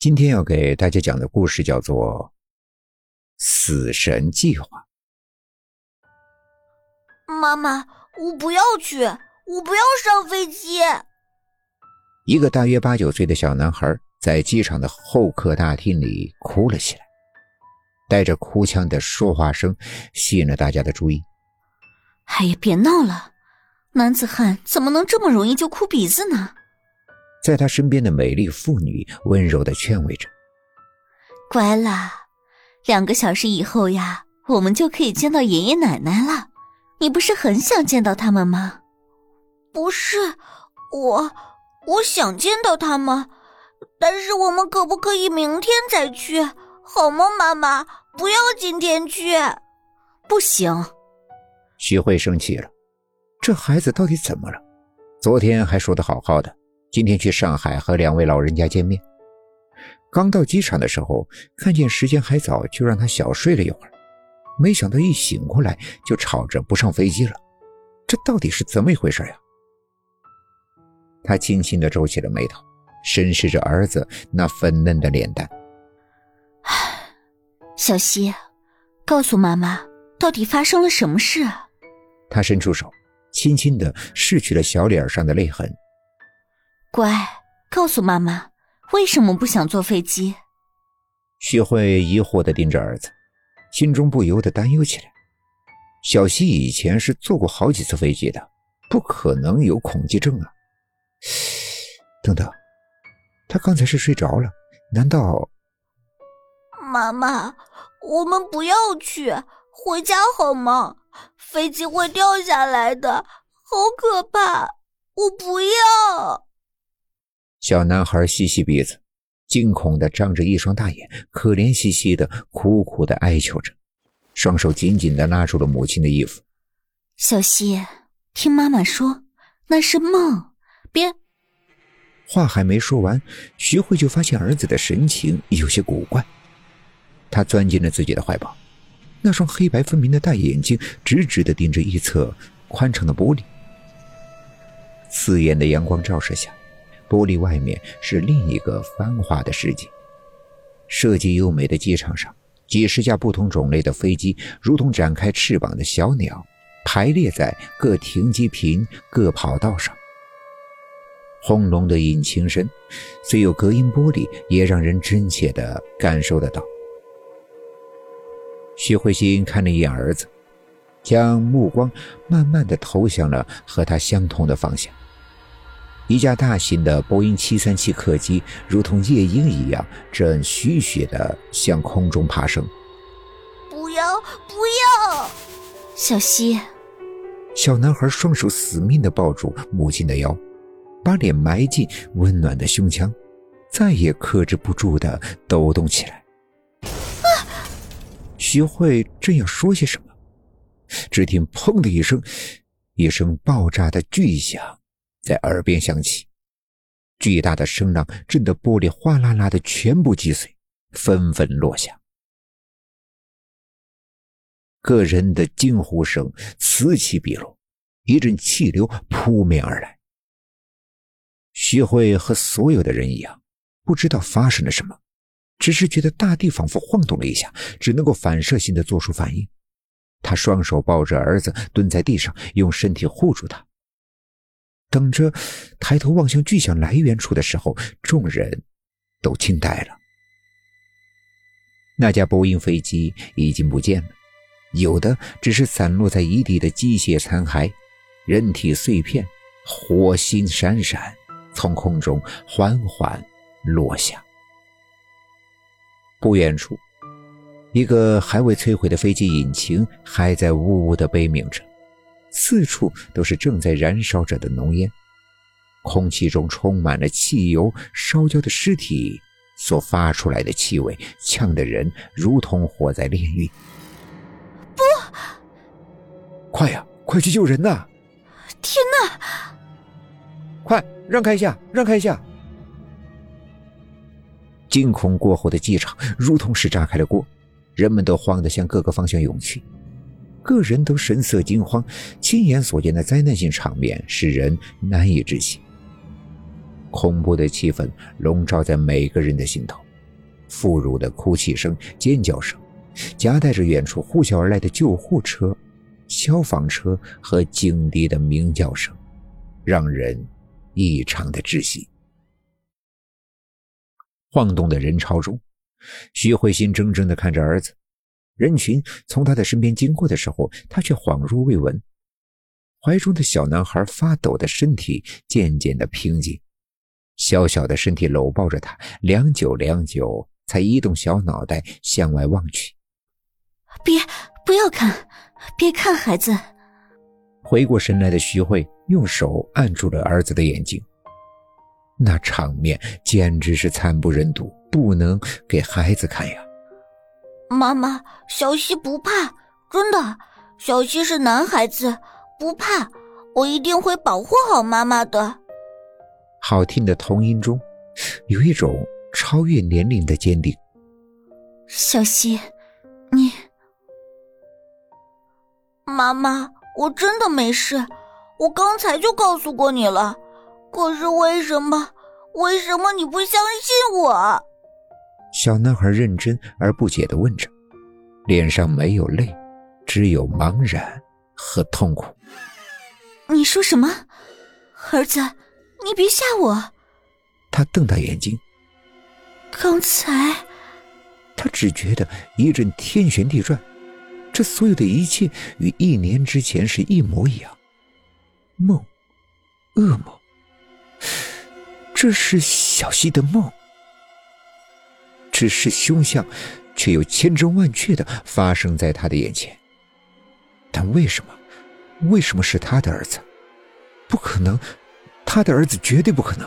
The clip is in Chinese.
今天要给大家讲的故事叫做《死神计划》。妈妈，我不要去，我不要上飞机。一个大约八九岁的小男孩在机场的候客大厅里哭了起来，带着哭腔的说话声吸引了大家的注意。哎呀，别闹了，男子汉怎么能这么容易就哭鼻子呢？在他身边的美丽妇女温柔的劝慰着：“乖啦，两个小时以后呀，我们就可以见到爷爷奶奶了。你不是很想见到他们吗？”“不是，我我想见到他们，但是我们可不可以明天再去，好吗？妈妈，不要今天去。”“不行。”徐慧生气了，这孩子到底怎么了？昨天还说的好好的。今天去上海和两位老人家见面，刚到机场的时候，看见时间还早，就让他小睡了一会儿。没想到一醒过来就吵着不上飞机了，这到底是怎么一回事呀？他轻轻地皱起了眉头，审视着儿子那粉嫩的脸蛋。小希，告诉妈妈，到底发生了什么事啊？他伸出手，轻轻地拭去了小脸上的泪痕。乖，告诉妈妈，为什么不想坐飞机？徐慧疑惑的盯着儿子，心中不由得担忧起来。小希以前是坐过好几次飞机的，不可能有恐惧症啊！等等，他刚才是睡着了？难道……妈妈，我们不要去，回家好吗？飞机会掉下来的，好可怕！我不要。小男孩吸吸鼻子，惊恐的张着一双大眼，可怜兮兮的苦苦的哀求着，双手紧紧的拉住了母亲的衣服。小希，听妈妈说，那是梦，别……话还没说完，徐慧就发现儿子的神情有些古怪。他钻进了自己的怀抱，那双黑白分明的大眼睛直直的盯着一侧宽敞的玻璃，刺眼的阳光照射下。玻璃外面是另一个繁华的世界，设计优美的机场上，几十架不同种类的飞机如同展开翅膀的小鸟，排列在各停机坪、各跑道上。轰隆的引擎声，虽有隔音玻璃，也让人真切地感受得到。徐慧欣看了一眼儿子，将目光慢慢地投向了和他相同的方向。一架大型的波音737客机，如同夜莺一样，正徐徐地向空中爬升。不要，不要！小希，小男孩双手死命地抱住母亲的腰，把脸埋进温暖的胸腔，再也克制不住地抖动起来。啊徐慧正要说些什么，只听“砰”的一声，一声爆炸的巨响。在耳边响起，巨大的声浪震得玻璃哗啦啦的全部击碎，纷纷落下。个人的惊呼声此起彼落，一阵气流扑面而来。徐慧和所有的人一样，不知道发生了什么，只是觉得大地仿佛晃动了一下，只能够反射性的做出反应。他双手抱着儿子，蹲在地上，用身体护住他。等着抬头望向巨响来源处的时候，众人都惊呆了。那架波音飞机已经不见了，有的只是散落在一地的机械残骸、人体碎片，火星闪闪，从空中缓缓落下。不远处，一个还未摧毁的飞机引擎还在呜呜的悲鸣着。四处都是正在燃烧着的浓烟，空气中充满了汽油烧焦的尸体所发出来的气味，呛得人如同活在炼狱。不，快呀，快去救人呐！天哪！快让开一下，让开一下！惊恐过后的机场如同是炸开了锅，人们都慌得向各个方向涌去。个人都神色惊慌，亲眼所见的灾难性场面使人难以置信。恐怖的气氛笼罩在每个人的心头，妇孺的哭泣声、尖叫声，夹带着远处呼啸而来的救护车、消防车和警笛的鸣叫声，让人异常的窒息。晃动的人潮中，徐慧心怔怔的看着儿子。人群从他的身边经过的时候，他却恍若未闻。怀中的小男孩发抖的身体渐渐的平静，小小的身体搂抱着他，良久良久，才移动小脑袋向外望去。别，不要看，别看孩子。回过神来的徐慧用手按住了儿子的眼睛。那场面简直是惨不忍睹，不能给孩子看呀。妈妈，小西不怕，真的，小西是男孩子，不怕，我一定会保护好妈妈的。好听的童音中，有一种超越年龄的坚定。小溪，你，妈妈，我真的没事，我刚才就告诉过你了，可是为什么，为什么你不相信我？小男孩认真而不解的问着，脸上没有泪，只有茫然和痛苦。你说什么，儿子？你别吓我！他瞪大眼睛。刚才，他只觉得一阵天旋地转，这所有的一切与一年之前是一模一样。梦，噩梦，这是小溪的梦。只是凶相，却又千真万确的发生在他的眼前。但为什么？为什么是他的儿子？不可能，他的儿子绝对不可能。